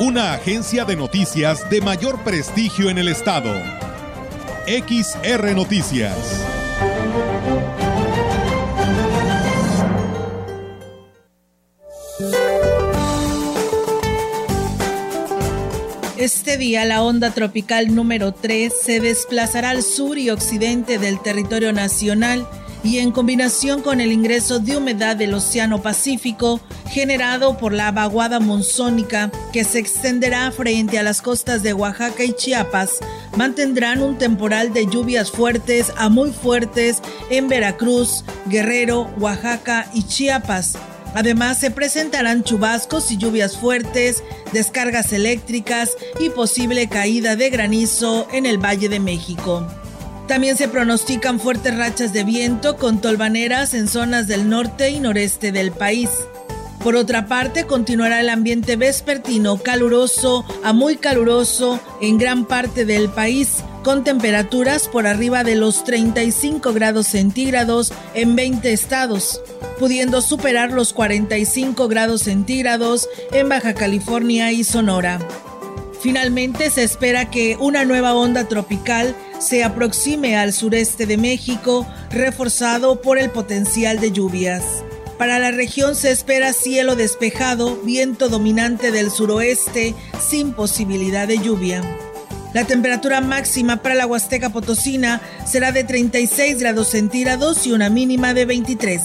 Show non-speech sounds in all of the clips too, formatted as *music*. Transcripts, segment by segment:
una agencia de noticias de mayor prestigio en el estado. XR Noticias. Este día la onda tropical número 3 se desplazará al sur y occidente del territorio nacional y en combinación con el ingreso de humedad del Océano Pacífico generado por la vaguada monzónica que se extenderá frente a las costas de Oaxaca y Chiapas, mantendrán un temporal de lluvias fuertes a muy fuertes en Veracruz, Guerrero, Oaxaca y Chiapas. Además, se presentarán chubascos y lluvias fuertes, descargas eléctricas y posible caída de granizo en el Valle de México. También se pronostican fuertes rachas de viento con tolvaneras en zonas del norte y noreste del país. Por otra parte, continuará el ambiente vespertino caluroso a muy caluroso en gran parte del país, con temperaturas por arriba de los 35 grados centígrados en 20 estados, pudiendo superar los 45 grados centígrados en Baja California y Sonora. Finalmente, se espera que una nueva onda tropical se aproxime al sureste de México, reforzado por el potencial de lluvias. Para la región se espera cielo despejado, viento dominante del suroeste, sin posibilidad de lluvia. La temperatura máxima para la Huasteca Potosina será de 36 grados centígrados y una mínima de 23.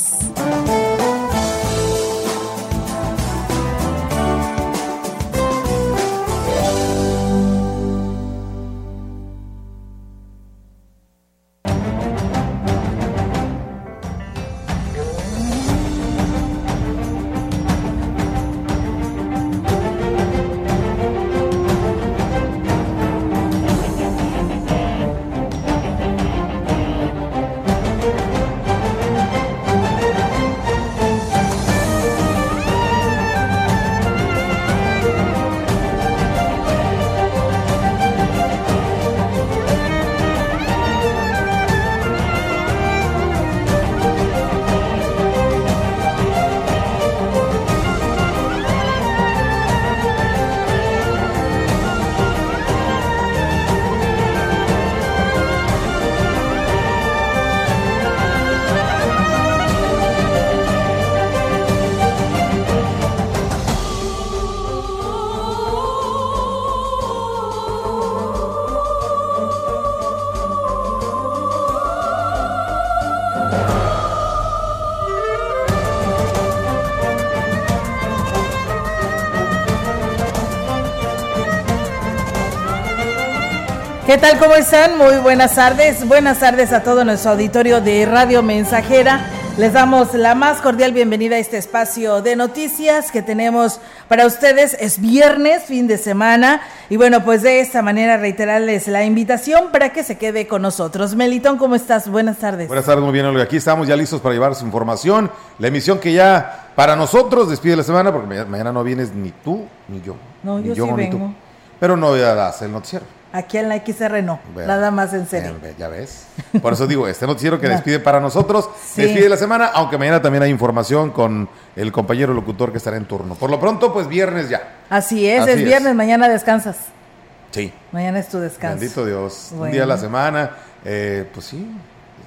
¿Qué tal? ¿Cómo están? Muy buenas tardes. Buenas tardes a todo nuestro auditorio de Radio Mensajera. Les damos la más cordial bienvenida a este espacio de noticias que tenemos para ustedes. Es viernes, fin de semana. Y bueno, pues de esta manera reiterarles la invitación para que se quede con nosotros. Melitón, ¿cómo estás? Buenas tardes. Buenas tardes, muy bien, Olga. Aquí estamos ya listos para llevar su información. La emisión que ya para nosotros despide la semana, porque mañana no vienes ni tú ni yo. No, yo, sí vengo. Pero no voy a hacer el noticiero. Aquí en la XR no, nada más en serio. Ya ves. Por eso digo, este noticiero que *laughs* despide para nosotros, despide la semana, aunque mañana también hay información con el compañero locutor que estará en turno. Por lo pronto, pues viernes ya. Así es, es viernes, mañana descansas. Sí. Mañana es tu descanso. Bendito Dios. Un día a la semana, eh, pues sí,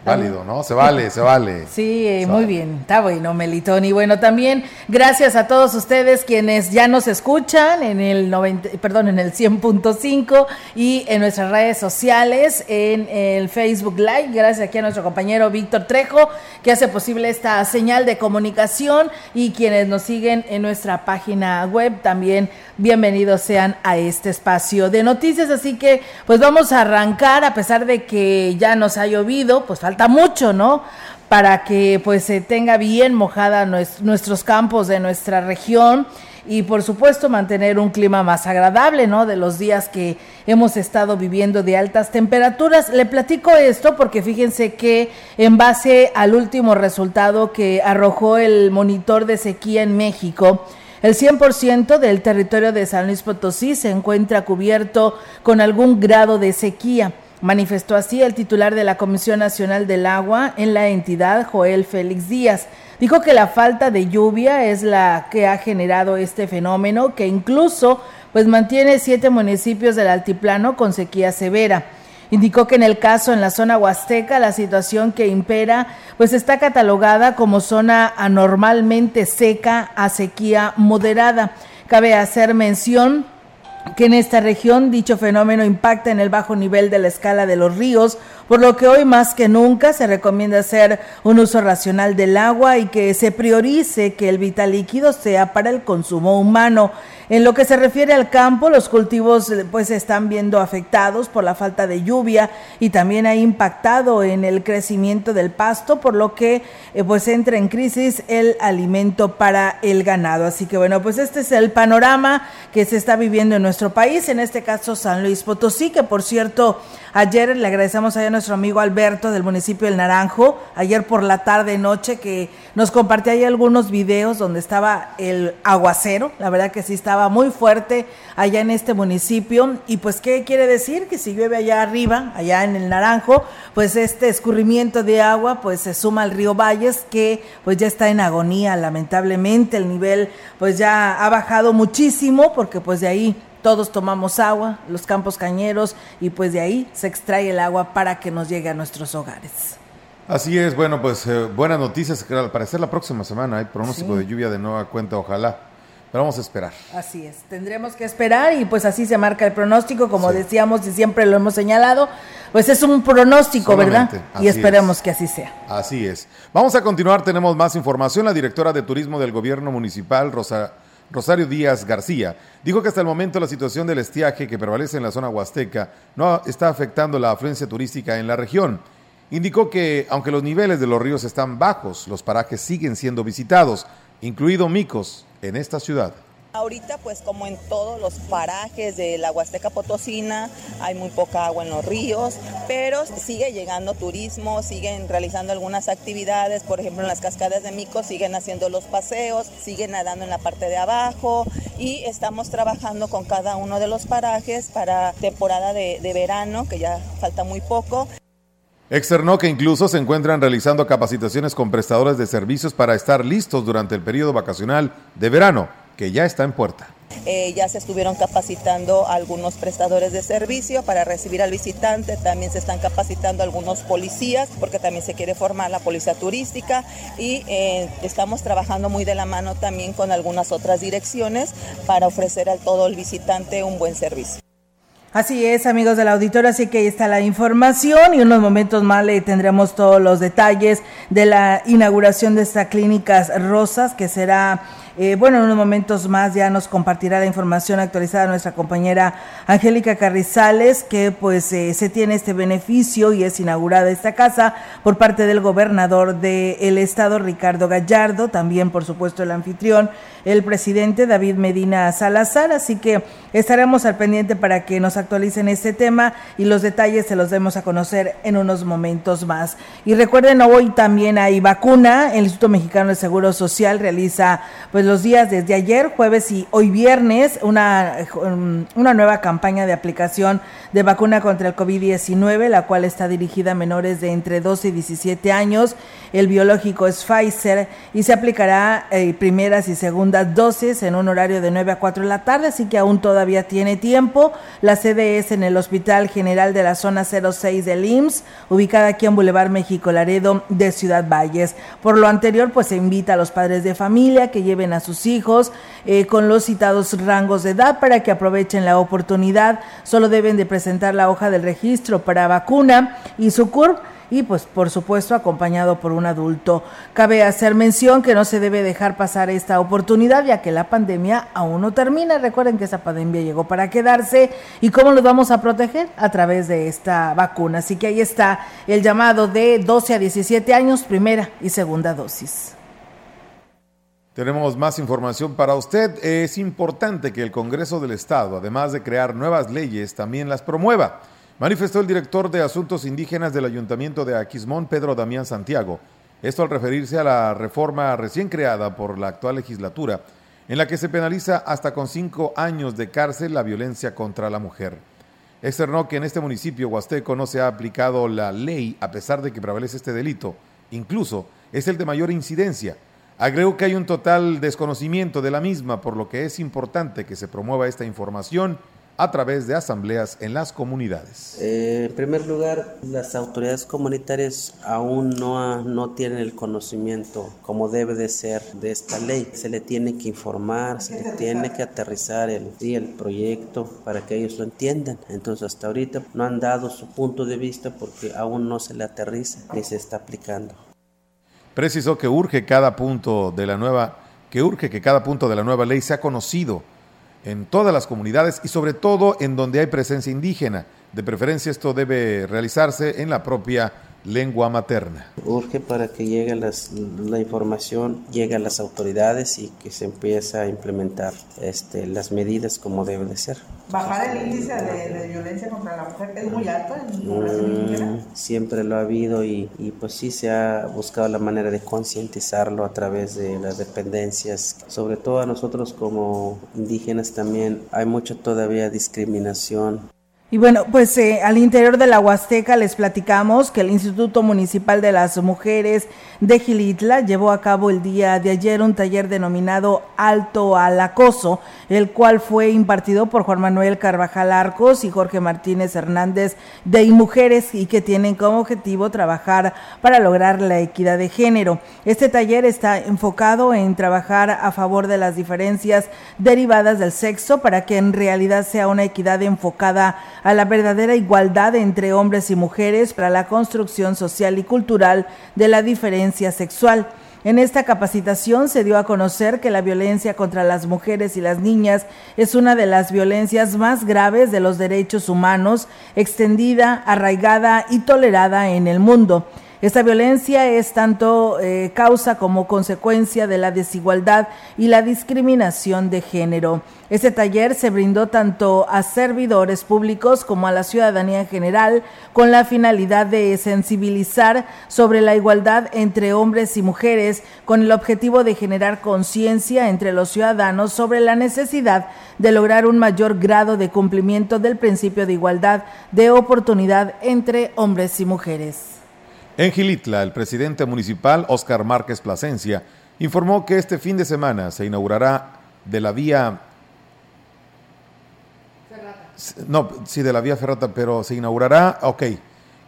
válido, ¿no? Se vale, se vale. Sí, muy bien, está bueno, Melitón. Y bueno, también gracias a todos ustedes quienes ya nos escuchan en el 90, perdón, en el 100.5 y en nuestras redes sociales, en el Facebook Live. Gracias aquí a nuestro compañero Víctor Trejo, que hace posible esta señal de comunicación y quienes nos siguen en nuestra página web también bienvenidos sean a este espacio de noticias. Así que, pues vamos a arrancar, a pesar de que ya nos ha llovido, pues falta mucho, ¿no? Para que pues se tenga bien mojada nuestros campos de nuestra región y por supuesto mantener un clima más agradable, ¿no? De los días que hemos estado viviendo de altas temperaturas. Le platico esto porque fíjense que en base al último resultado que arrojó el monitor de sequía en México, el 100% del territorio de San Luis Potosí se encuentra cubierto con algún grado de sequía. Manifestó así el titular de la Comisión Nacional del Agua en la entidad, Joel Félix Díaz. Dijo que la falta de lluvia es la que ha generado este fenómeno, que incluso pues mantiene siete municipios del altiplano con sequía severa. Indicó que en el caso en la zona huasteca la situación que impera pues está catalogada como zona anormalmente seca a sequía moderada. Cabe hacer mención que en esta región dicho fenómeno impacta en el bajo nivel de la escala de los ríos, por lo que hoy más que nunca se recomienda hacer un uso racional del agua y que se priorice que el vital líquido sea para el consumo humano. En lo que se refiere al campo, los cultivos pues se están viendo afectados por la falta de lluvia y también ha impactado en el crecimiento del pasto, por lo que eh, pues entra en crisis el alimento para el ganado. Así que bueno, pues este es el panorama que se está viviendo en nuestro país, en este caso San Luis Potosí, que por cierto Ayer le agradecemos a nuestro amigo Alberto del municipio del Naranjo, ayer por la tarde noche que nos compartía ahí algunos videos donde estaba el aguacero, la verdad que sí estaba muy fuerte allá en este municipio. Y pues qué quiere decir que si llueve allá arriba, allá en el Naranjo, pues este escurrimiento de agua pues se suma al río Valles que pues ya está en agonía lamentablemente, el nivel pues ya ha bajado muchísimo porque pues de ahí todos tomamos agua, los campos cañeros, y pues de ahí se extrae el agua para que nos llegue a nuestros hogares. Así es, bueno, pues eh, buenas noticias, que al parecer la próxima semana hay pronóstico de lluvia de nueva cuenta, ojalá. Pero vamos a esperar. Así es, tendremos que esperar y pues así se marca el pronóstico, como decíamos y siempre lo hemos señalado, pues es un pronóstico, ¿verdad? Y esperemos que así sea. Así es. Vamos a continuar, tenemos más información. La directora de Turismo del Gobierno Municipal, Rosa Rosario Díaz García, dijo que hasta el momento la situación del estiaje que prevalece en la zona huasteca no está afectando la afluencia turística en la región. Indicó que, aunque los niveles de los ríos están bajos, los parajes siguen siendo visitados, incluido Micos, en esta ciudad. Ahorita pues como en todos los parajes de la Huasteca Potosina hay muy poca agua en los ríos, pero sigue llegando turismo, siguen realizando algunas actividades, por ejemplo en las cascadas de Mico siguen haciendo los paseos, siguen nadando en la parte de abajo y estamos trabajando con cada uno de los parajes para temporada de, de verano, que ya falta muy poco. Externó que incluso se encuentran realizando capacitaciones con prestadores de servicios para estar listos durante el periodo vacacional de verano que ya está en puerta. Eh, ya se estuvieron capacitando algunos prestadores de servicio para recibir al visitante, también se están capacitando algunos policías porque también se quiere formar la policía turística y eh, estamos trabajando muy de la mano también con algunas otras direcciones para ofrecer a todo el visitante un buen servicio. Así es, amigos del auditorio, así que ahí está la información y unos momentos más le tendremos todos los detalles de la inauguración de esta clínicas rosas que será eh, bueno, en unos momentos más ya nos compartirá la información actualizada nuestra compañera Angélica Carrizales, que pues eh, se tiene este beneficio y es inaugurada esta casa por parte del gobernador del estado, Ricardo Gallardo, también por supuesto el anfitrión, el presidente David Medina Salazar, así que estaremos al pendiente para que nos actualicen este tema y los detalles se los demos a conocer en unos momentos más. Y recuerden, hoy también hay vacuna, el Instituto Mexicano de Seguro Social realiza pues los días desde ayer, jueves y hoy viernes, una, una nueva campaña de aplicación de vacuna contra el COVID-19, la cual está dirigida a menores de entre 12 y 17 años. El biológico es Pfizer y se aplicará eh, primeras y segundas dosis en un horario de 9 a 4 de la tarde, así que aún todavía tiene tiempo. La sede es en el Hospital General de la Zona 06 del IMSS, ubicada aquí en Boulevard México Laredo de Ciudad Valles. Por lo anterior, pues se invita a los padres de familia que lleven a sus hijos eh, con los citados rangos de edad para que aprovechen la oportunidad. Solo deben de presentar la hoja del registro para vacuna y su CURP y pues por supuesto acompañado por un adulto. Cabe hacer mención que no se debe dejar pasar esta oportunidad ya que la pandemia aún no termina. Recuerden que esa pandemia llegó para quedarse y cómo los vamos a proteger a través de esta vacuna. Así que ahí está el llamado de 12 a 17 años, primera y segunda dosis. Tenemos más información para usted. Es importante que el Congreso del Estado, además de crear nuevas leyes, también las promueva. Manifestó el director de Asuntos Indígenas del Ayuntamiento de Aquismón, Pedro Damián Santiago. Esto al referirse a la reforma recién creada por la actual legislatura, en la que se penaliza hasta con cinco años de cárcel la violencia contra la mujer. Externó que en este municipio huasteco no se ha aplicado la ley a pesar de que prevalece este delito. Incluso es el de mayor incidencia Agregó que hay un total desconocimiento de la misma, por lo que es importante que se promueva esta información a través de asambleas en las comunidades. Eh, en primer lugar, las autoridades comunitarias aún no, no tienen el conocimiento como debe de ser de esta ley. Se le tiene que informar, se le tiene que aterrizar el, el proyecto para que ellos lo entiendan. Entonces hasta ahorita no han dado su punto de vista porque aún no se le aterriza ni se está aplicando precisó que urge cada punto de la nueva que urge que cada punto de la nueva ley sea conocido en todas las comunidades y sobre todo en donde hay presencia indígena. De preferencia esto debe realizarse en la propia lengua materna. Urge para que llegue las, la información, llegue a las autoridades y que se empiece a implementar este, las medidas como debe de ser. ¿Bajar el índice de, violencia contra la mujer es muy alto en mm, Siempre lo ha habido y, y, pues sí se ha buscado la manera de concientizarlo a través de las dependencias. Sobre todo a nosotros como indígenas también hay mucha todavía discriminación y bueno, pues eh, al interior de la Huasteca les platicamos que el Instituto Municipal de las Mujeres de Gilitla llevó a cabo el día de ayer un taller denominado Alto al Acoso, el cual fue impartido por Juan Manuel Carvajal Arcos y Jorge Martínez Hernández de Mujeres y que tienen como objetivo trabajar para lograr la equidad de género. Este taller está enfocado en trabajar a favor de las diferencias derivadas del sexo para que en realidad sea una equidad enfocada a la verdadera igualdad entre hombres y mujeres para la construcción social y cultural de la diferencia sexual. En esta capacitación se dio a conocer que la violencia contra las mujeres y las niñas es una de las violencias más graves de los derechos humanos, extendida, arraigada y tolerada en el mundo. Esta violencia es tanto eh, causa como consecuencia de la desigualdad y la discriminación de género. Este taller se brindó tanto a servidores públicos como a la ciudadanía en general con la finalidad de sensibilizar sobre la igualdad entre hombres y mujeres con el objetivo de generar conciencia entre los ciudadanos sobre la necesidad de lograr un mayor grado de cumplimiento del principio de igualdad de oportunidad entre hombres y mujeres. En Gilitla, el presidente municipal, Óscar Márquez Plasencia, informó que este fin de semana se inaugurará de la vía... Ferrata. No, sí, de la vía Ferrata, pero se inaugurará, ok,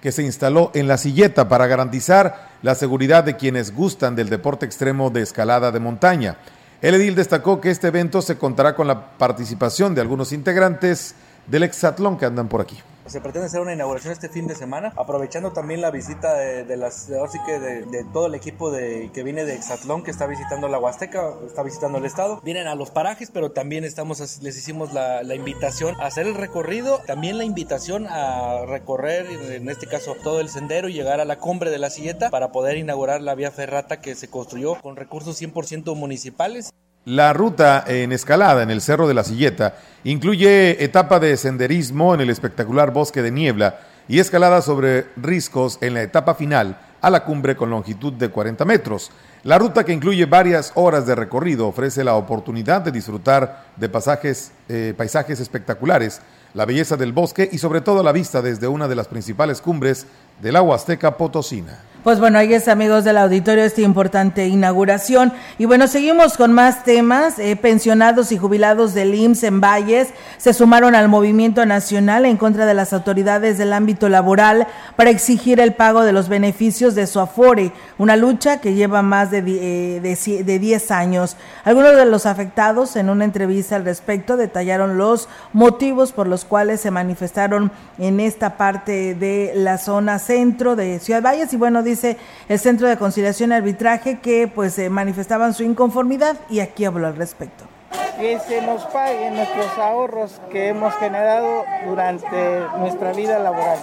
que se instaló en la silleta para garantizar la seguridad de quienes gustan del deporte extremo de escalada de montaña. El edil destacó que este evento se contará con la participación de algunos integrantes del Exatlón que andan por aquí. Se pretende hacer una inauguración este fin de semana, aprovechando también la visita de, las, de, todo el equipo de, que viene de Exatlón, que está visitando la Huasteca, está visitando el estado. Vienen a los parajes, pero también estamos, les hicimos la, invitación a hacer el recorrido, también la invitación a recorrer, en este caso, todo el sendero y llegar a la cumbre de la silleta para poder inaugurar la vía ferrata que se construyó con recursos 100% municipales. La ruta en escalada en el Cerro de la Silleta incluye etapa de senderismo en el espectacular bosque de niebla y escalada sobre riscos en la etapa final a la cumbre con longitud de 40 metros. La ruta que incluye varias horas de recorrido ofrece la oportunidad de disfrutar de pasajes, eh, paisajes espectaculares, la belleza del bosque y sobre todo la vista desde una de las principales cumbres de la Huasteca Potosina. Pues bueno, ahí es amigos del auditorio esta importante inauguración. Y bueno, seguimos con más temas. Eh, pensionados y jubilados del IMSS en Valles se sumaron al movimiento nacional en contra de las autoridades del ámbito laboral para exigir el pago de los beneficios de su Afore, una lucha que lleva más de, eh, de, de 10 años. Algunos de los afectados en una entrevista al respecto detallaron los motivos por los cuales se manifestaron en esta parte de la zona centro de Ciudad Valles y bueno, dice el Centro de Conciliación y Arbitraje que pues eh, manifestaban su inconformidad y aquí habló al respecto. Que se nos paguen nuestros ahorros que hemos generado durante nuestra vida laboral.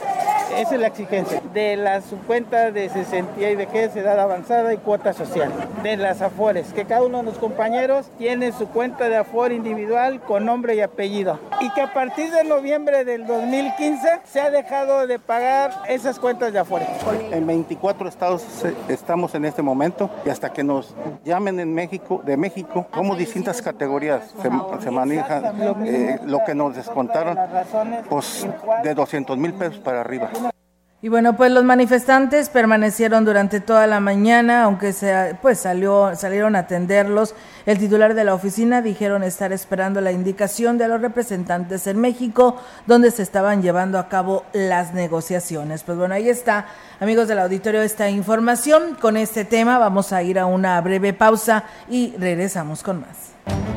Esa es la exigencia. De la cuenta de 60 y de es edad avanzada y cuota social. De las AFORES, que cada uno de los compañeros tiene su cuenta de AFOR individual con nombre y apellido. Y que a partir de noviembre del 2015 se ha dejado de pagar esas cuentas de AFORES. En 24 estados estamos en este momento y hasta que nos llamen en México, de México, como distintas categorías se, manejan, eh, lo que nos descontaron, pues de 200 mil pesos para arriba. Y bueno, pues los manifestantes permanecieron durante toda la mañana, aunque se, pues salió, salieron a atenderlos. El titular de la oficina dijeron estar esperando la indicación de los representantes en México, donde se estaban llevando a cabo las negociaciones. Pues bueno, ahí está, amigos del auditorio, esta información. Con este tema vamos a ir a una breve pausa y regresamos con más.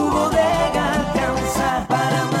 Tu bodega alcanza para más.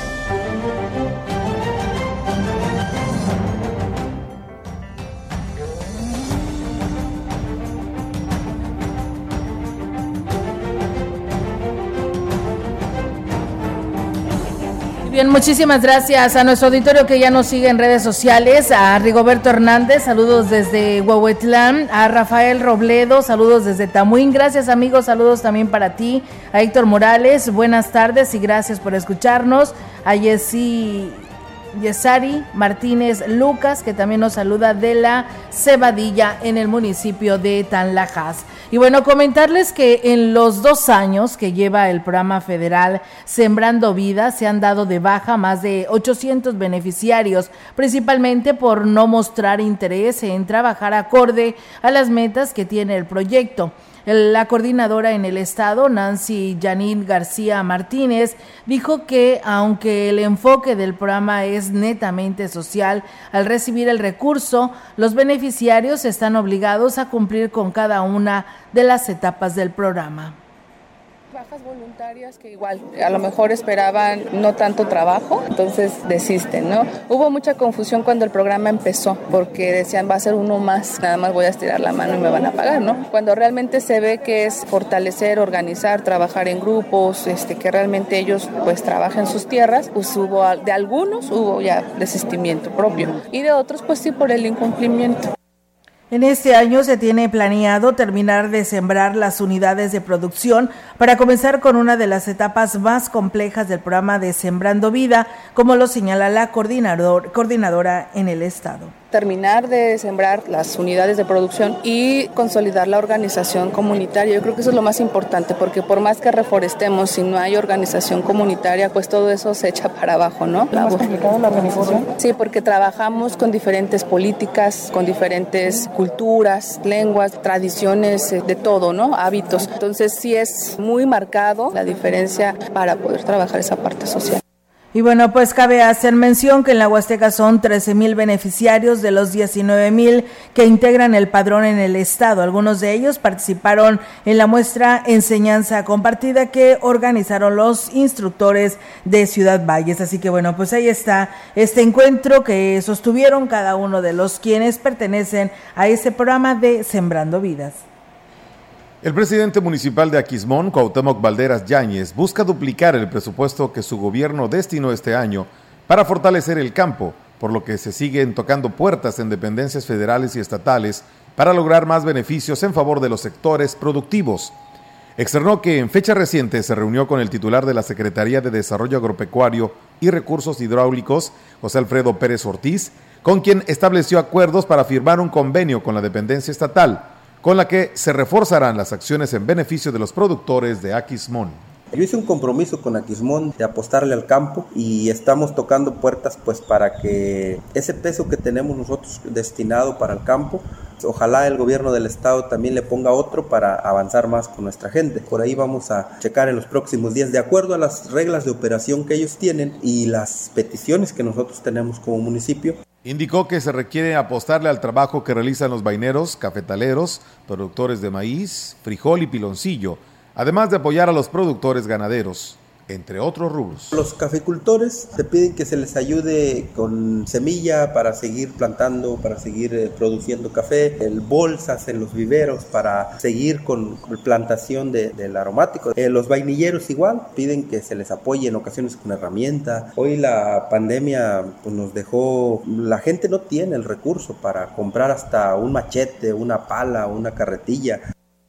Bien, muchísimas gracias a nuestro auditorio que ya nos sigue en redes sociales, a Rigoberto Hernández, saludos desde Huehuetlán, a Rafael Robledo, saludos desde Tamuín, gracias amigos, saludos también para ti, a Héctor Morales, buenas tardes y gracias por escucharnos, a Jessy Yesari Martínez Lucas, que también nos saluda de la Cebadilla en el municipio de Tanlajas. Y bueno, comentarles que en los dos años que lleva el programa federal Sembrando Vida, se han dado de baja más de 800 beneficiarios, principalmente por no mostrar interés en trabajar acorde a las metas que tiene el proyecto. La coordinadora en el estado, Nancy Janine García Martínez, dijo que aunque el enfoque del programa es netamente social, al recibir el recurso, los beneficiarios están obligados a cumplir con cada una de las etapas del programa. Bajas voluntarias que igual a lo mejor esperaban no tanto trabajo, entonces desisten, ¿no? Hubo mucha confusión cuando el programa empezó porque decían va a ser uno más, nada más voy a estirar la mano y me van a pagar, ¿no? Cuando realmente se ve que es fortalecer, organizar, trabajar en grupos, este, que realmente ellos pues trabajen sus tierras, pues hubo de algunos hubo ya desistimiento propio y de otros pues sí por el incumplimiento. En este año se tiene planeado terminar de sembrar las unidades de producción para comenzar con una de las etapas más complejas del programa de Sembrando Vida, como lo señala la coordinador, coordinadora en el Estado terminar de sembrar las unidades de producción y consolidar la organización comunitaria. Yo creo que eso es lo más importante, porque por más que reforestemos, si no hay organización comunitaria, pues todo eso se echa para abajo, ¿no? ¿Es más complicado la organización? Sí, porque trabajamos con diferentes políticas, con diferentes culturas, lenguas, tradiciones, eh, de todo, ¿no? Hábitos. Entonces sí es muy marcado la diferencia para poder trabajar esa parte social. Y bueno, pues cabe hacer mención que en la Huasteca son 13 mil beneficiarios de los 19 mil que integran el padrón en el estado. Algunos de ellos participaron en la muestra Enseñanza Compartida que organizaron los instructores de Ciudad Valles. Así que bueno, pues ahí está este encuentro que sostuvieron cada uno de los quienes pertenecen a ese programa de Sembrando Vidas. El presidente municipal de Aquismón, Cuauhtémoc Valderas Yáñez, busca duplicar el presupuesto que su gobierno destinó este año para fortalecer el campo, por lo que se siguen tocando puertas en dependencias federales y estatales para lograr más beneficios en favor de los sectores productivos. Externó que en fecha reciente se reunió con el titular de la Secretaría de Desarrollo Agropecuario y Recursos Hidráulicos, José Alfredo Pérez Ortiz, con quien estableció acuerdos para firmar un convenio con la dependencia estatal con la que se reforzarán las acciones en beneficio de los productores de Aquismón. Yo hice un compromiso con Aquismón de apostarle al campo y estamos tocando puertas pues para que ese peso que tenemos nosotros destinado para el campo, ojalá el gobierno del estado también le ponga otro para avanzar más con nuestra gente. Por ahí vamos a checar en los próximos días de acuerdo a las reglas de operación que ellos tienen y las peticiones que nosotros tenemos como municipio. Indicó que se requiere apostarle al trabajo que realizan los vaineros, cafetaleros, productores de maíz, frijol y piloncillo, además de apoyar a los productores ganaderos entre otros rubros. Los caficultores se piden que se les ayude con semilla para seguir plantando, para seguir eh, produciendo café, el bolsas en los viveros para seguir con plantación de, del aromático. Eh, los vainilleros igual piden que se les apoye en ocasiones con herramienta. Hoy la pandemia pues, nos dejó, la gente no tiene el recurso para comprar hasta un machete, una pala, una carretilla.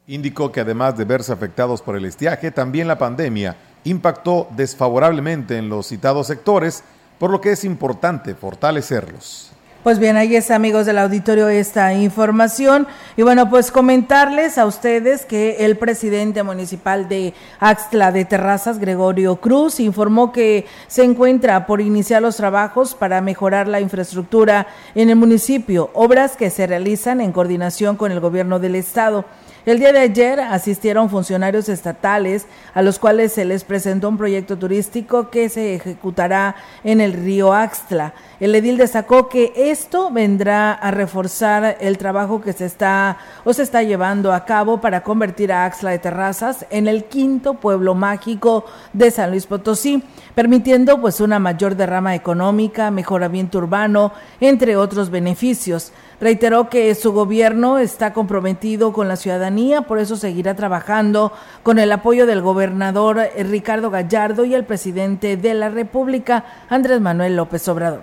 Indicó que además de verse afectados por el estiaje, también la pandemia impactó desfavorablemente en los citados sectores, por lo que es importante fortalecerlos. Pues bien, ahí es amigos del auditorio esta información. Y bueno, pues comentarles a ustedes que el presidente municipal de Axtla de Terrazas, Gregorio Cruz, informó que se encuentra por iniciar los trabajos para mejorar la infraestructura en el municipio, obras que se realizan en coordinación con el gobierno del estado. El día de ayer asistieron funcionarios estatales a los cuales se les presentó un proyecto turístico que se ejecutará en el río Axtla. El edil destacó que esto vendrá a reforzar el trabajo que se está o se está llevando a cabo para convertir a Axtla de Terrazas en el quinto pueblo mágico de San Luis Potosí, permitiendo pues una mayor derrama económica, mejoramiento urbano, entre otros beneficios. Reiteró que su gobierno está comprometido con la ciudadanía, por eso seguirá trabajando con el apoyo del gobernador Ricardo Gallardo y el presidente de la República, Andrés Manuel López Obrador.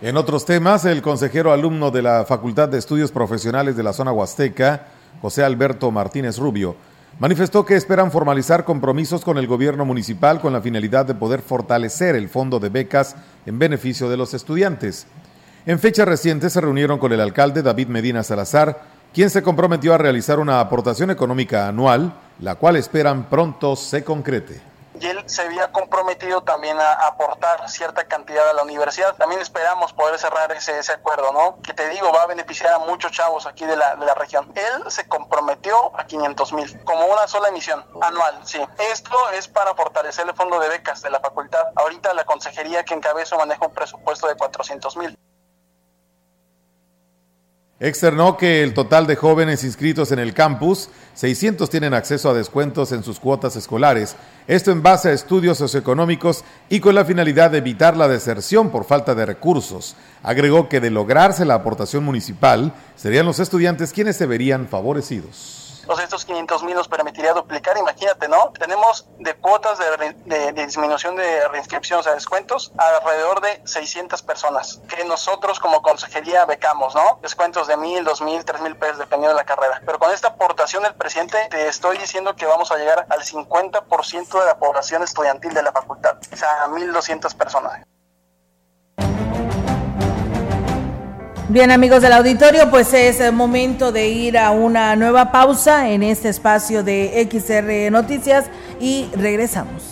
En otros temas, el consejero alumno de la Facultad de Estudios Profesionales de la Zona Huasteca, José Alberto Martínez Rubio, manifestó que esperan formalizar compromisos con el gobierno municipal con la finalidad de poder fortalecer el fondo de becas en beneficio de los estudiantes. En fecha reciente se reunieron con el alcalde David Medina Salazar, quien se comprometió a realizar una aportación económica anual, la cual esperan pronto se concrete y él se había comprometido también a aportar cierta cantidad a la universidad. También esperamos poder cerrar ese, ese acuerdo, ¿no? Que te digo, va a beneficiar a muchos chavos aquí de la, de la región. Él se comprometió a 500 mil, como una sola emisión anual, sí. Esto es para fortalecer el fondo de becas de la facultad. Ahorita la consejería que encabezo maneja un presupuesto de 400 mil. Externó que el total de jóvenes inscritos en el campus, 600 tienen acceso a descuentos en sus cuotas escolares, esto en base a estudios socioeconómicos y con la finalidad de evitar la deserción por falta de recursos. Agregó que de lograrse la aportación municipal, serían los estudiantes quienes se verían favorecidos pues estos 500 mil nos permitiría duplicar, imagínate, ¿no? Tenemos de cuotas de, disminución de reinscripción, o sea, descuentos, alrededor de 600 personas que nosotros como consejería becamos, ¿no? Descuentos de mil, dos mil, tres mil pesos, dependiendo de la carrera. Pero con esta aportación del presidente, te estoy diciendo que vamos a llegar al 50% de la población estudiantil de la facultad, o sea, a 1.200 personas. Bien amigos del auditorio, pues es el momento de ir a una nueva pausa en este espacio de XR Noticias y regresamos.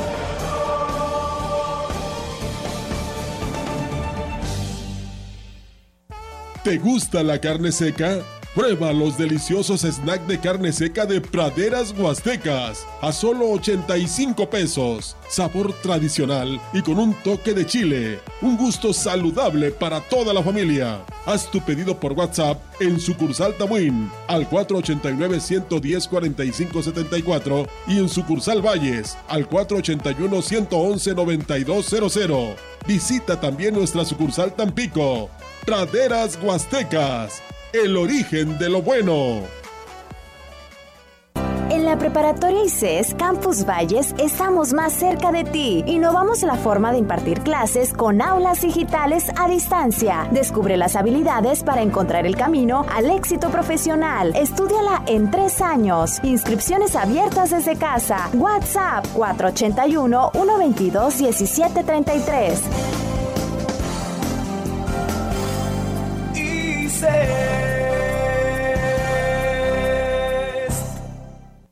¿Te gusta la carne seca? Prueba los deliciosos snacks de carne seca de Praderas Huastecas a solo 85 pesos. Sabor tradicional y con un toque de chile. Un gusto saludable para toda la familia. Haz tu pedido por WhatsApp en sucursal Tamuín al 489-110-4574 y en sucursal Valles al 481-111-9200. Visita también nuestra sucursal Tampico Praderas Huastecas, el origen de lo bueno la preparatoria ICES Campus Valles estamos más cerca de ti. Innovamos la forma de impartir clases con aulas digitales a distancia. Descubre las habilidades para encontrar el camino al éxito profesional. Estudiala en tres años. Inscripciones abiertas desde casa. WhatsApp 481 122 1733. say.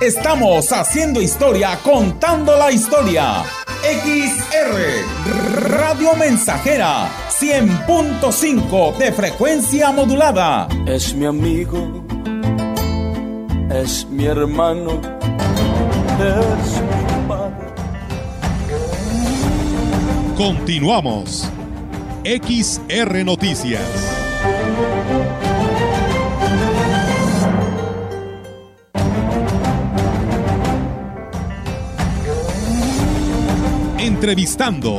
Estamos haciendo historia, contando la historia. XR Radio Mensajera 100.5 de frecuencia modulada. Es mi amigo, es mi hermano, es mi padre. Continuamos. XR Noticias. Entrevistando.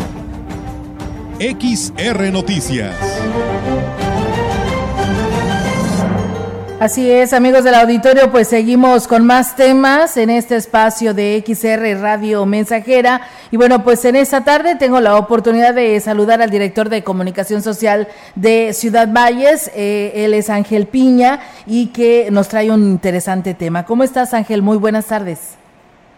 XR Noticias. Así es, amigos del auditorio, pues seguimos con más temas en este espacio de XR Radio Mensajera. Y bueno, pues en esta tarde tengo la oportunidad de saludar al director de comunicación social de Ciudad Valles. Eh, él es Ángel Piña y que nos trae un interesante tema. ¿Cómo estás, Ángel? Muy buenas tardes.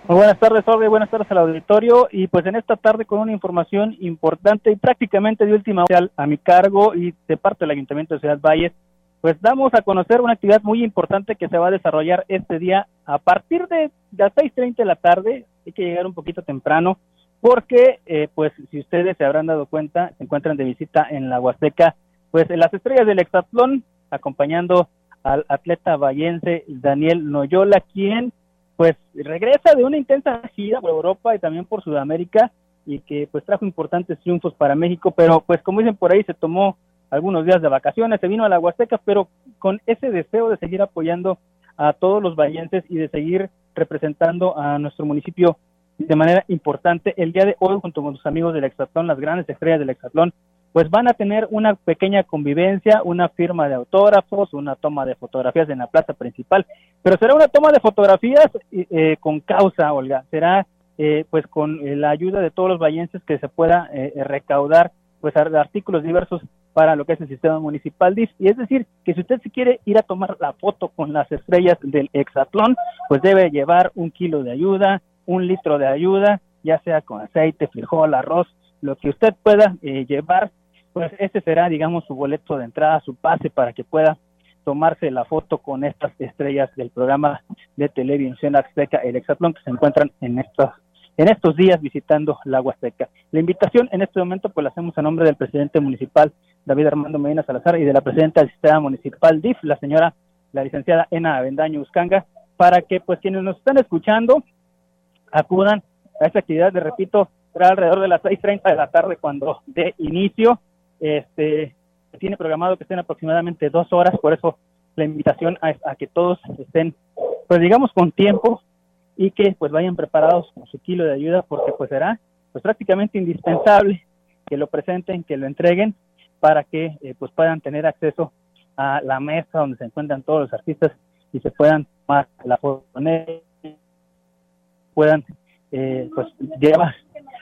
Muy buenas tardes, Orbe, buenas tardes al auditorio. Y pues en esta tarde con una información importante y prácticamente de última hora a mi cargo y de parte del Ayuntamiento de Ciudad Valles, pues damos a conocer una actividad muy importante que se va a desarrollar este día a partir de las 6.30 de la tarde, hay que llegar un poquito temprano, porque eh, pues si ustedes se habrán dado cuenta, se encuentran de visita en la Huasteca, pues en las estrellas del hexatlón, acompañando al atleta vallense Daniel Noyola, quien pues regresa de una intensa gira por Europa y también por Sudamérica y que pues trajo importantes triunfos para México, pero pues como dicen por ahí se tomó algunos días de vacaciones, se vino a la Huasteca, pero con ese deseo de seguir apoyando a todos los vallenses y de seguir representando a nuestro municipio de manera importante. El día de hoy, junto con sus amigos del Exatlón, las grandes estrellas del Exatlón, pues van a tener una pequeña convivencia, una firma de autógrafos, una toma de fotografías en la plaza principal, pero será una toma de fotografías eh, con causa, Olga, será eh, pues con eh, la ayuda de todos los vallenses que se pueda recaudar pues artículos diversos para lo que es el sistema municipal. Y es decir, que si usted se quiere ir a tomar la foto con las estrellas del hexatlón, pues debe llevar un kilo de ayuda, un litro de ayuda, ya sea con aceite, frijol, arroz, lo que usted pueda llevar pues ese será, digamos, su boleto de entrada, su pase para que pueda tomarse la foto con estas estrellas del programa de televisión Azteca, el Exatlón, que se encuentran en estos, en estos días visitando la Huasteca. La invitación en este momento pues la hacemos a nombre del presidente municipal David Armando Medina Salazar y de la presidenta del sistema municipal DIF, la señora, la licenciada Ena Avendaño Uscanga, para que pues quienes nos están escuchando acudan a esta actividad, de repito, será alrededor de las 6.30 de la tarde cuando dé inicio este, tiene programado que estén aproximadamente dos horas, por eso la invitación a, que todos estén, pues digamos, con tiempo y que pues vayan preparados con su kilo de ayuda, porque pues será pues prácticamente indispensable que lo presenten, que lo entreguen, para que eh, pues puedan tener acceso a la mesa donde se encuentran todos los artistas y se puedan tomar la foto puedan eh, pues llevar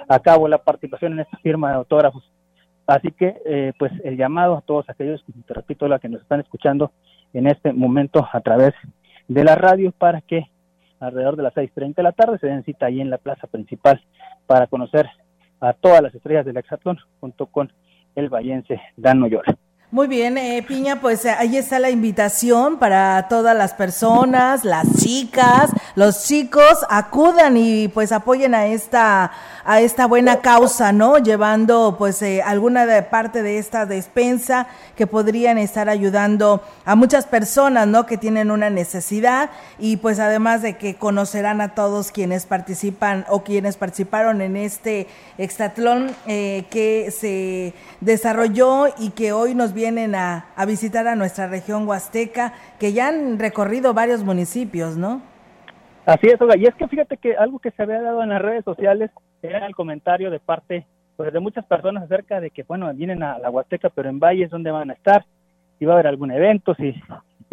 a cabo la participación en esta firma de autógrafos Así que, eh, pues, el llamado a todos aquellos, te repito, la que nos están escuchando en este momento a través de la radio para que alrededor de las 6.30 de la tarde se den cita ahí en la plaza principal para conocer a todas las estrellas del hexatlón junto con el vallense Dan Noyola. Muy bien, eh, Piña, pues eh, ahí está la invitación para todas las personas, las chicas, los chicos, acudan y pues apoyen a esta a esta buena causa, ¿no? Llevando pues eh, alguna de parte de esta despensa que podrían estar ayudando a muchas personas, ¿no? Que tienen una necesidad y pues además de que conocerán a todos quienes participan o quienes participaron en este extatlón eh, que se desarrolló y que hoy nos vienen a, a visitar a nuestra región huasteca, que ya han recorrido varios municipios, ¿no? Así es, Olga. Y es que fíjate que algo que se había dado en las redes sociales era el comentario de parte pues, de muchas personas acerca de que, bueno, vienen a la Huasteca, pero en Valles, ¿dónde van a estar? Si va a haber algún evento, si,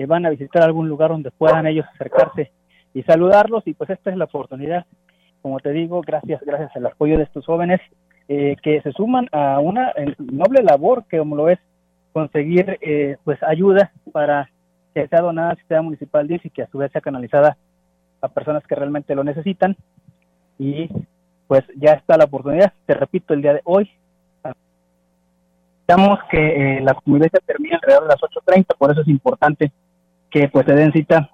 van a visitar algún lugar donde puedan ellos acercarse y saludarlos. Y pues esta es la oportunidad, como te digo, gracias, gracias al apoyo de estos jóvenes eh, que se suman a una noble labor que como lo es conseguir eh, pues ayuda para que sea donada al sistema municipal DIF y que a su vez sea canalizada a personas que realmente lo necesitan. Y pues ya está la oportunidad. Te repito, el día de hoy Esperamos que eh, la convivencia termine alrededor de las 8.30, por eso es importante que pues se den cita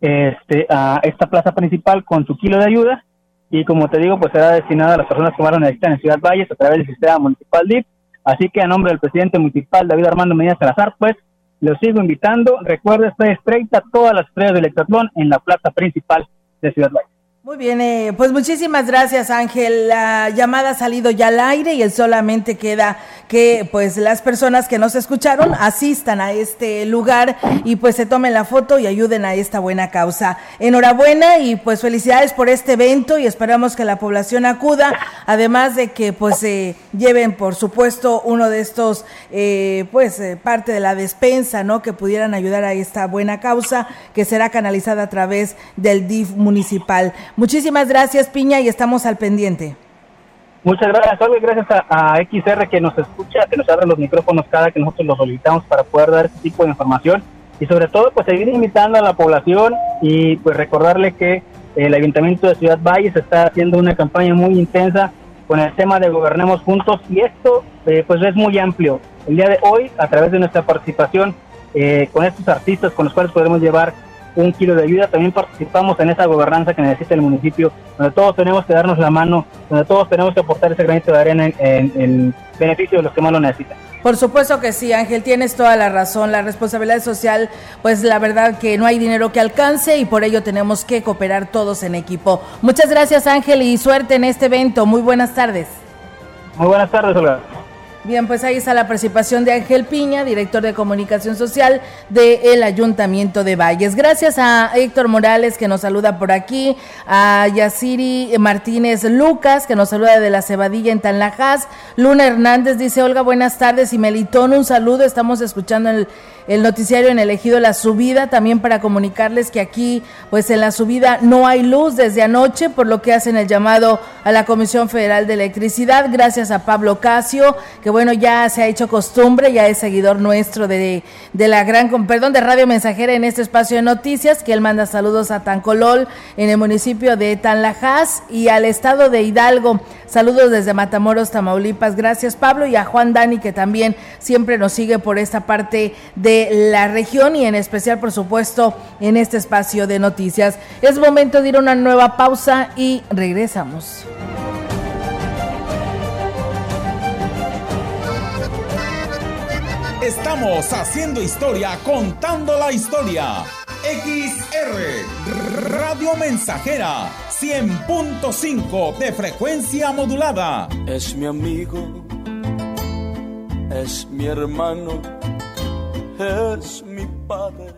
este, a esta plaza principal con su kilo de ayuda y como te digo, pues será destinada a las personas que van a necesitar en Ciudad Valles a través del sistema municipal DIP. Así que a nombre del presidente municipal David Armando Medina Salazar, pues los sigo invitando. Recuerda, esta es 30 todas las estrellas del Hectatlón en la plaza principal de Ciudad Valles. Muy bien, eh, pues muchísimas gracias Ángel. La llamada ha salido ya al aire y solamente queda que pues las personas que nos escucharon asistan a este lugar y pues se tomen la foto y ayuden a esta buena causa. Enhorabuena y pues felicidades por este evento y esperamos que la población acuda, además de que pues se lleven por supuesto uno de estos eh, pues eh, parte de la despensa, ¿no? Que pudieran ayudar a esta buena causa que será canalizada a través del DIF municipal. Muchísimas gracias, Piña, y estamos al pendiente. Muchas gracias, Olga, gracias a, XR que nos escucha, que nos abre los micrófonos cada que nosotros los solicitamos para poder dar este tipo de información y sobre todo pues seguir invitando a la población y pues recordarle que el Ayuntamiento de Ciudad Valles está haciendo una campaña muy intensa con el tema de Gobernemos Juntos y esto eh, pues es muy amplio. El día de hoy, a través de nuestra participación eh, con estos artistas con los cuales podemos llevar un kilo de ayuda. También participamos en esa gobernanza que necesita el municipio, donde todos tenemos que darnos la mano, donde todos tenemos que aportar ese granito de arena en, en, beneficio de los que más lo necesitan. Por supuesto que sí, Ángel, tienes toda la razón. La responsabilidad social, pues la verdad que no hay dinero que alcance y por ello tenemos que cooperar todos en equipo. Muchas gracias, Ángel, y suerte en este evento. Muy buenas tardes. Muy buenas tardes, Olga. Bien, pues ahí está la participación de Ángel Piña, director de comunicación social del Ayuntamiento de Valles. Gracias a Héctor Morales que nos saluda por aquí, a Yaciri Martínez Lucas que nos saluda de la Cebadilla en Tanlajas, Luna Hernández dice, Olga, buenas tardes y Melitón, un saludo, estamos escuchando el el noticiario en elegido La Subida, también para comunicarles que aquí, pues en La Subida no hay luz desde anoche, por lo que hacen el llamado a la Comisión Federal de Electricidad, gracias a Pablo Casio, que bueno, ya se ha hecho costumbre, ya es seguidor nuestro de, de la gran, perdón, de Radio Mensajera en este espacio de noticias, que él manda saludos a Tancolol, en el municipio de Tanlajas y al estado de Hidalgo. Saludos desde Matamoros, Tamaulipas. Gracias, Pablo, y a Juan Dani, que también siempre nos sigue por esta parte de la región y en especial, por supuesto, en este espacio de noticias. Es momento de ir a una nueva pausa y regresamos. Estamos haciendo historia, contando la historia. XR Radio Mensajera 100.5 de frecuencia modulada. Es mi amigo, es mi hermano, es mi padre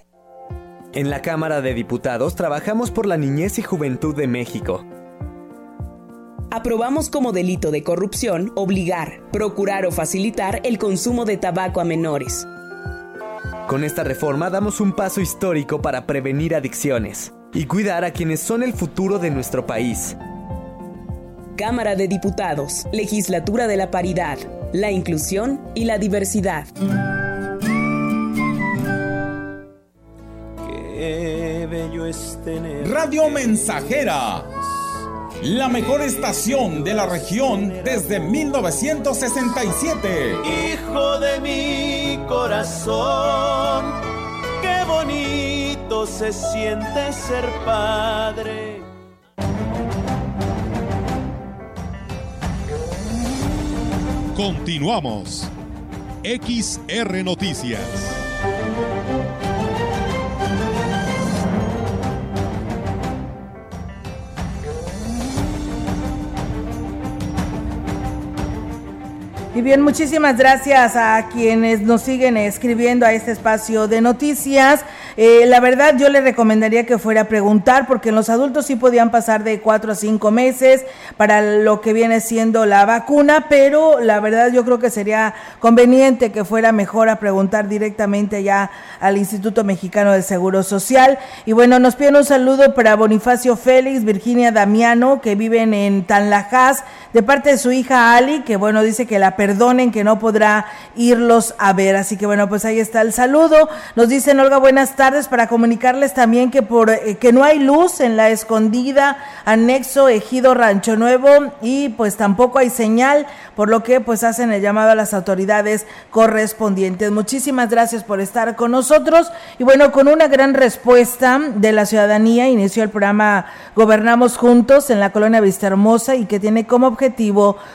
En la Cámara de Diputados trabajamos por la niñez y juventud de México. aprobamos como delito de corrupción obligar, procurar o facilitar el consumo de tabaco a menores. Con esta reforma damos un paso histórico para prevenir adicciones y cuidar a quienes son el futuro de nuestro país. Cámara de Diputados, Legislatura de la Paridad, la Inclusión y la Diversidad. Qué bello es tener Radio Mensajera, la mejor estación de la región desde 1967. Hijo de mi corazón, qué bonito se siente ser padre. Continuamos. XR Noticias. Y bien, muchísimas gracias a quienes nos siguen escribiendo a este espacio de noticias. Eh, la verdad, yo le recomendaría que fuera a preguntar, porque en los adultos sí podían pasar de cuatro a cinco meses para lo que viene siendo la vacuna, pero la verdad yo creo que sería conveniente que fuera mejor a preguntar directamente ya al Instituto Mexicano del Seguro Social. Y bueno, nos piden un saludo para Bonifacio Félix, Virginia Damiano, que viven en Tanlajas, de parte de su hija Ali, que bueno, dice que la perdonen, que no podrá irlos a ver. Así que bueno, pues ahí está el saludo. Nos dicen, Olga, buenas tardes, para comunicarles también que, por, eh, que no hay luz en la escondida, anexo Ejido Rancho Nuevo, y pues tampoco hay señal, por lo que pues hacen el llamado a las autoridades correspondientes. Muchísimas gracias por estar con nosotros. Y bueno, con una gran respuesta de la ciudadanía, inició el programa Gobernamos Juntos en la colonia Vista Hermosa y que tiene como objetivo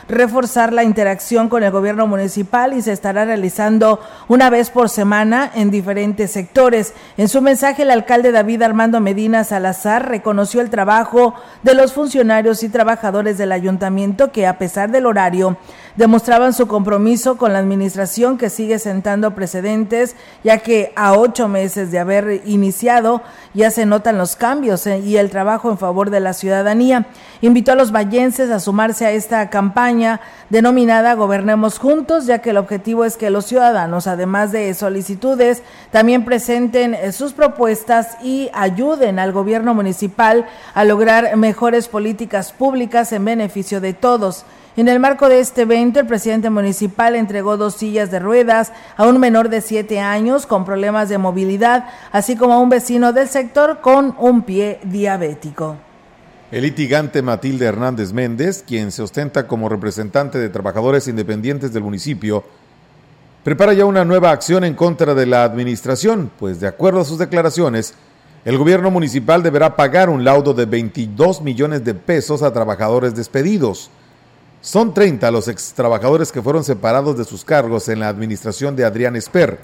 reforzar la interacción con el gobierno municipal y se estará realizando una vez por semana en diferentes sectores. En su mensaje, el alcalde David Armando Medina Salazar reconoció el trabajo de los funcionarios y trabajadores del ayuntamiento que a pesar del horario demostraban su compromiso con la administración que sigue sentando precedentes, ya que a ocho meses de haber iniciado ya se notan los cambios eh, y el trabajo en favor de la ciudadanía. Invitó a los vallenses a sumarse a esta campaña denominada Gobernemos Juntos, ya que el objetivo es que los ciudadanos, además de solicitudes, también presenten eh, sus propuestas y ayuden al gobierno municipal a lograr mejores políticas públicas en beneficio de todos. En el marco de este evento, el presidente municipal entregó dos sillas de ruedas a un menor de siete años con problemas de movilidad, así como a un vecino del sector con un pie diabético. El litigante Matilde Hernández Méndez, quien se ostenta como representante de trabajadores independientes del municipio, prepara ya una nueva acción en contra de la administración, pues de acuerdo a sus declaraciones, el gobierno municipal deberá pagar un laudo de 22 millones de pesos a trabajadores despedidos. Son 30 los ex trabajadores que fueron separados de sus cargos en la administración de Adrián Esper.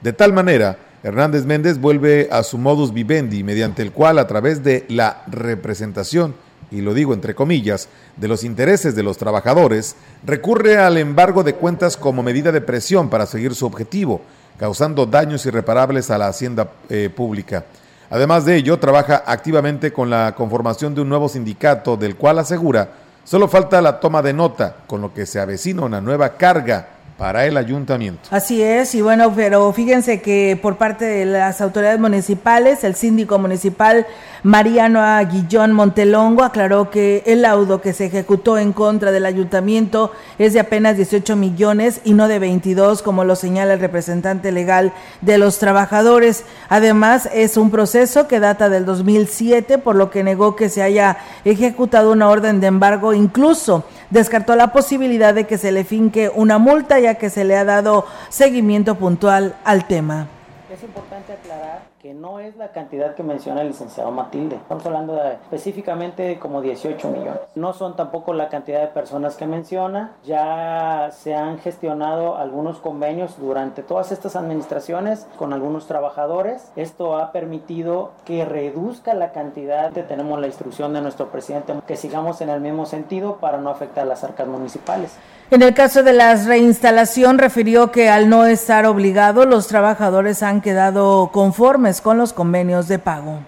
De tal manera, Hernández Méndez vuelve a su modus vivendi, mediante el cual, a través de la representación, y lo digo entre comillas, de los intereses de los trabajadores, recurre al embargo de cuentas como medida de presión para seguir su objetivo, causando daños irreparables a la hacienda eh, pública. Además de ello, trabaja activamente con la conformación de un nuevo sindicato, del cual asegura Solo falta la toma de nota, con lo que se avecina una nueva carga para el ayuntamiento. Así es, y bueno, pero fíjense que por parte de las autoridades municipales, el síndico municipal Mariano Aguillón Montelongo aclaró que el laudo que se ejecutó en contra del ayuntamiento es de apenas 18 millones y no de 22, como lo señala el representante legal de los trabajadores. Además, es un proceso que data del 2007, por lo que negó que se haya ejecutado una orden de embargo, incluso descartó la posibilidad de que se le finque una multa ya que se le ha dado seguimiento puntual al tema. Es importante aclarar que no es la cantidad que menciona el licenciado Matilde. Estamos hablando de específicamente de como 18 millones. No son tampoco la cantidad de personas que menciona. Ya se han gestionado algunos convenios durante todas estas administraciones con algunos trabajadores. Esto ha permitido que reduzca la cantidad. Tenemos la instrucción de nuestro presidente que sigamos en el mismo sentido para no afectar las arcas municipales. En el caso de la reinstalación, refirió que al no estar obligado, los trabajadores han quedado conformes con los convenios de pago.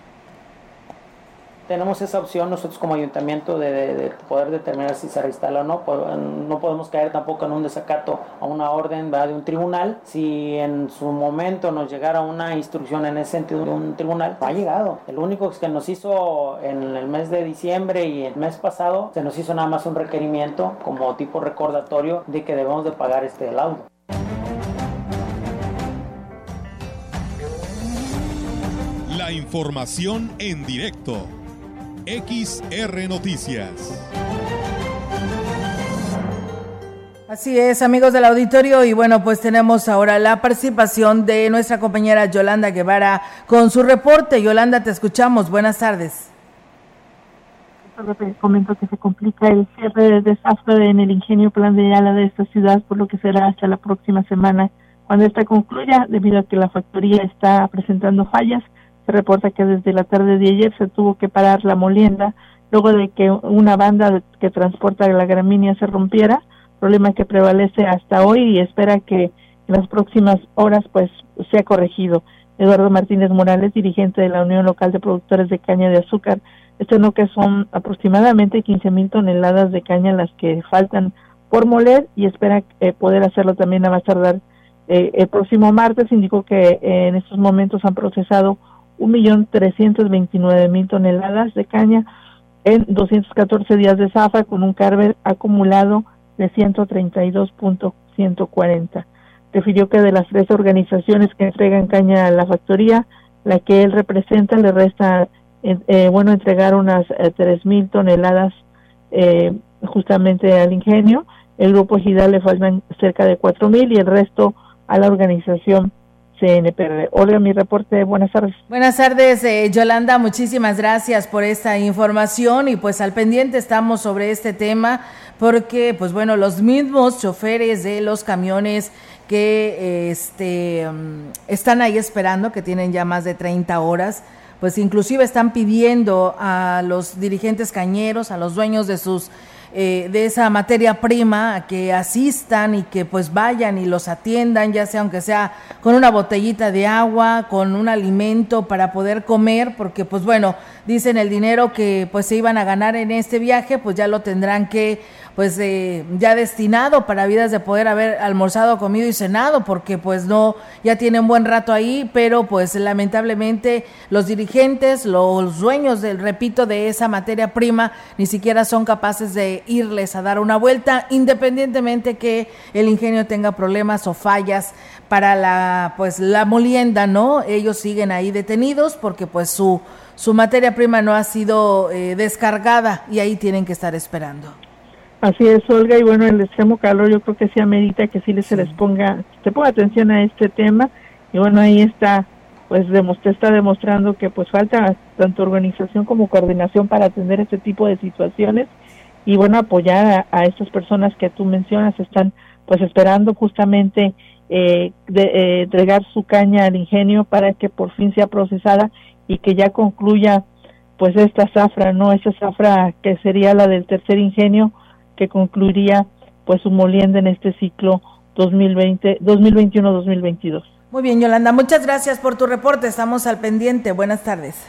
Tenemos esa opción nosotros como ayuntamiento de, poder determinar si se reinstala o no. No podemos caer tampoco en un desacato a una orden de un tribunal. Si en su momento nos llegara una instrucción en ese sentido de un tribunal, no ha llegado. El único que nos hizo en el mes de diciembre y el mes pasado, se nos hizo nada más un requerimiento como tipo recordatorio de que debemos de pagar este laudo. La información en directo XR Noticias. Así es, amigos del auditorio, y bueno, pues tenemos ahora la participación de nuestra compañera Yolanda Guevara con su reporte. Yolanda, te escuchamos. Buenas tardes. Comento que se complica el cierre de desastre en el ingenio plan de ala de esta ciudad, por lo que será hasta la próxima semana cuando esta concluya, debido a que la factoría está presentando fallas se reporta que desde la tarde de ayer se tuvo que parar la molienda luego de que una banda que transporta la gramínea se rompiera, problema que prevalece hasta hoy y espera que en las próximas horas pues sea corregido. Eduardo Martínez Morales, dirigente de la Unión Local de Productores de Caña de Azúcar, no que son aproximadamente 15 mil toneladas de caña las que faltan por moler y espera eh, poder hacerlo también a más tardar eh, el próximo martes. Indicó que eh, en estos momentos han procesado 1.329.000 toneladas de caña en 214 días de zafa con un carver acumulado de 132.140. Refirió que de las tres organizaciones que entregan caña a la factoría, la que él representa le resta, eh, bueno, entregar unas eh, 3.000 toneladas eh, justamente al ingenio. El grupo Gidal le faltan cerca de 4.000 y el resto a la organización CNPR. Olga, mi reporte. Buenas tardes. Buenas tardes, eh, Yolanda. Muchísimas gracias por esta información y pues al pendiente estamos sobre este tema porque pues bueno, los mismos choferes de los camiones que este, mm, están ahí esperando, que tienen ya más de 30 horas, pues inclusive están pidiendo a los dirigentes cañeros, a los dueños de sus eh, de esa materia prima, que asistan y que pues vayan y los atiendan, ya sea aunque sea con una botellita de agua, con un alimento para poder comer, porque pues bueno, dicen el dinero que pues se iban a ganar en este viaje, pues ya lo tendrán que pues eh, ya destinado para vidas de poder haber almorzado, comido y cenado, porque pues no, ya tienen buen rato ahí, pero pues lamentablemente los dirigentes, los dueños del, repito, de esa materia prima, ni siquiera son capaces de irles a dar una vuelta, independientemente que el ingenio tenga problemas o fallas para la, pues la molienda, ¿no? Ellos siguen ahí detenidos porque pues su, su materia prima no ha sido eh, descargada y ahí tienen que estar esperando. Así es, Olga, y bueno, el extremo calor yo creo que sí amerita que sí se les ponga, se ponga atención a este tema, y bueno, ahí está, pues está demostrando que pues falta tanto organización como coordinación para atender este tipo de situaciones, y bueno, apoyar a, estas personas que tú mencionas, están pues esperando justamente eh, de, eh, entregar su caña al ingenio para que por fin sea procesada y que ya concluya pues esta zafra, ¿no? Esa zafra que sería la del tercer ingenio, que concluiría pues su molienda en este ciclo 2020 2021-2022. Muy bien, Yolanda, muchas gracias por tu reporte. Estamos al pendiente. Buenas tardes.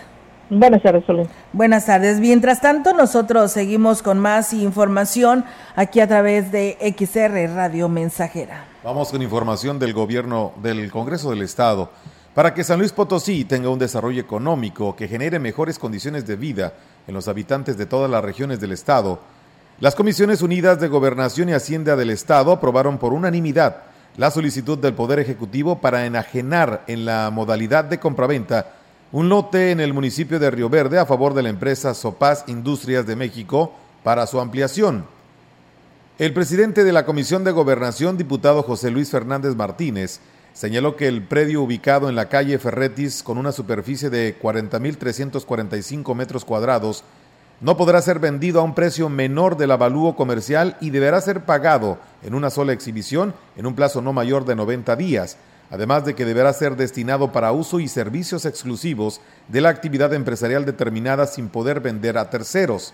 Buenas tardes, Solén. Buenas tardes. Mientras tanto, nosotros seguimos con más información aquí a través de XR Radio Mensajera. Vamos con información del gobierno del Congreso del Estado. Para que San Luis Potosí tenga un desarrollo económico que genere mejores condiciones de vida en los habitantes de todas las regiones del Estado, las Comisiones Unidas de Gobernación y Hacienda del Estado aprobaron por unanimidad la solicitud del Poder Ejecutivo para enajenar en la modalidad de compraventa un lote en el municipio de Río Verde a favor de la empresa Sopaz Industrias de México para su ampliación. El presidente de la Comisión de Gobernación, diputado José Luis Fernández Martínez, señaló que el predio ubicado en la calle Ferretis con una superficie de 40.345 metros cuadrados no podrá ser vendido a un precio menor del avalúo comercial y deberá ser pagado en una sola exhibición en un plazo no mayor de 90 días, además de que deberá ser destinado para uso y servicios exclusivos de la actividad empresarial determinada sin poder vender a terceros.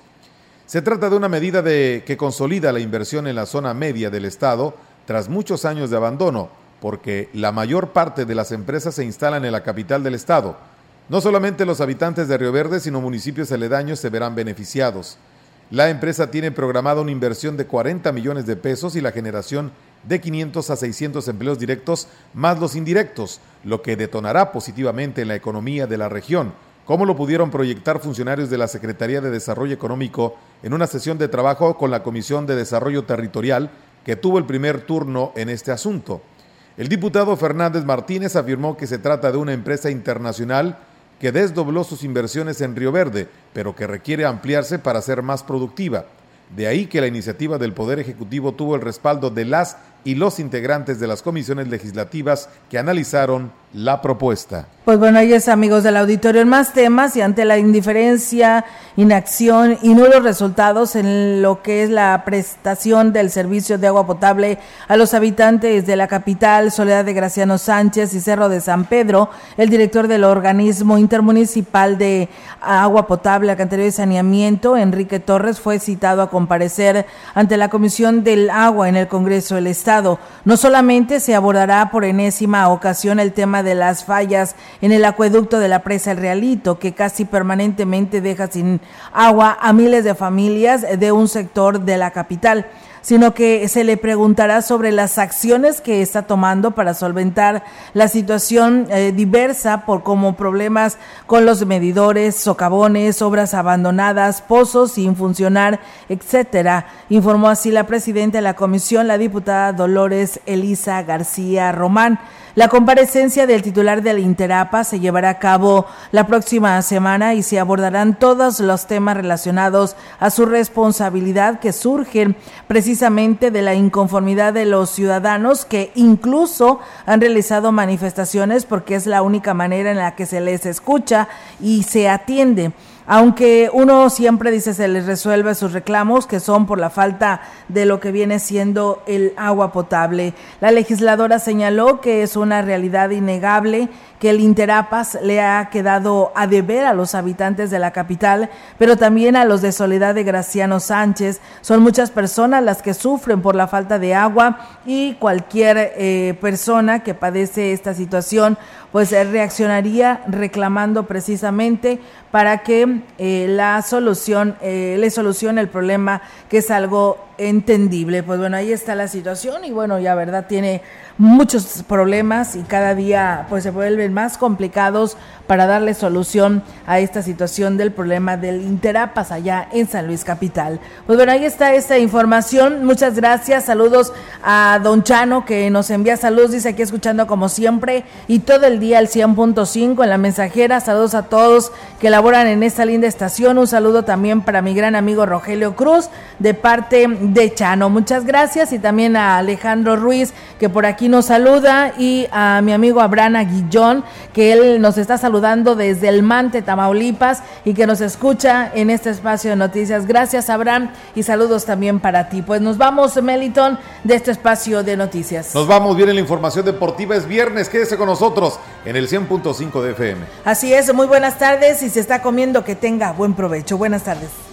Se trata de una medida que consolida la inversión en la zona media del Estado tras muchos años de abandono, porque la mayor parte de las empresas se instalan en la capital del Estado. No solamente los habitantes de Río Verde, sino municipios aledaños se verán beneficiados. La empresa tiene programada una inversión de 40 millones de pesos y la generación de 500 a 600 empleos directos más los indirectos, lo que detonará positivamente en la economía de la región, como lo pudieron proyectar funcionarios de la Secretaría de Desarrollo Económico en una sesión de trabajo con la Comisión de Desarrollo Territorial que tuvo el primer turno en este asunto. El diputado Fernández Martínez afirmó que se trata de una empresa internacional que desdobló sus inversiones en Río Verde, pero que requiere ampliarse para ser más productiva. De ahí que la iniciativa del Poder Ejecutivo tuvo el respaldo de las y los integrantes de las comisiones legislativas que analizaron la propuesta. Pues bueno, ahí es amigos del auditorio en más temas y ante la indiferencia, inacción y nulos resultados en lo que es la prestación del servicio de agua potable a los habitantes de la capital, Soledad de Graciano Sánchez y Cerro de San Pedro, el director del organismo intermunicipal de agua potable, alcantarillado y saneamiento, Enrique Torres, fue citado a comparecer ante la Comisión del Agua en el Congreso del Estado. No solamente se abordará por enésima ocasión el tema de las fallas en el acueducto de la presa El Realito, que casi permanentemente deja sin agua a miles de familias de un sector de la capital sino que se le preguntará sobre las acciones que está tomando para solventar la situación eh, diversa por como problemas con los medidores, socavones, obras abandonadas, pozos sin funcionar, etcétera. Informó así la presidenta de la comisión, la diputada Dolores Elisa García Román. La comparecencia del titular del Interapa se llevará a cabo la próxima semana y se abordarán todos los temas relacionados a su responsabilidad que surgen precisamente de la inconformidad de los ciudadanos que incluso han realizado manifestaciones porque es la única manera en la que se les escucha y se atiende aunque uno siempre dice se les resuelve sus reclamos que son por la falta de lo que viene siendo el agua potable. La legisladora señaló que es una realidad innegable que el Interapas le ha quedado a deber a los habitantes de la capital, pero también a los de Soledad de Graciano Sánchez. Son muchas personas las que sufren por la falta de agua y cualquier eh, persona que padece esta situación pues eh, reaccionaría reclamando precisamente para que eh, la solución le solucione el problema que es algo entendible. Pues bueno, ahí está la situación y bueno, ya verdad tiene muchos problemas y cada día pues se vuelven más complicados para darle solución a esta situación del problema del Interapas allá en San Luis Capital. Pues bueno, ahí está esta información. Muchas gracias. Saludos a Don Chano que nos envía saludos, dice aquí escuchando como siempre y todo el día el 100.5 en la mensajera. Saludos a todos que laboran en esta linda estación. Un saludo también para mi gran amigo Rogelio Cruz de parte de Chano. Muchas gracias y también a Alejandro Ruiz que por aquí nos saluda y a mi amigo Abraham Aguillón que él nos está saludando saludando desde el Mante, Tamaulipas, y que nos escucha en este espacio de noticias. Gracias, Abraham, y saludos también para ti. Pues nos vamos, Meliton, de este espacio de noticias. Nos vamos, viene la información deportiva, es viernes, quédese con nosotros en el 100.5 de FM. Así es, muy buenas tardes, y se está comiendo, que tenga buen provecho. Buenas tardes.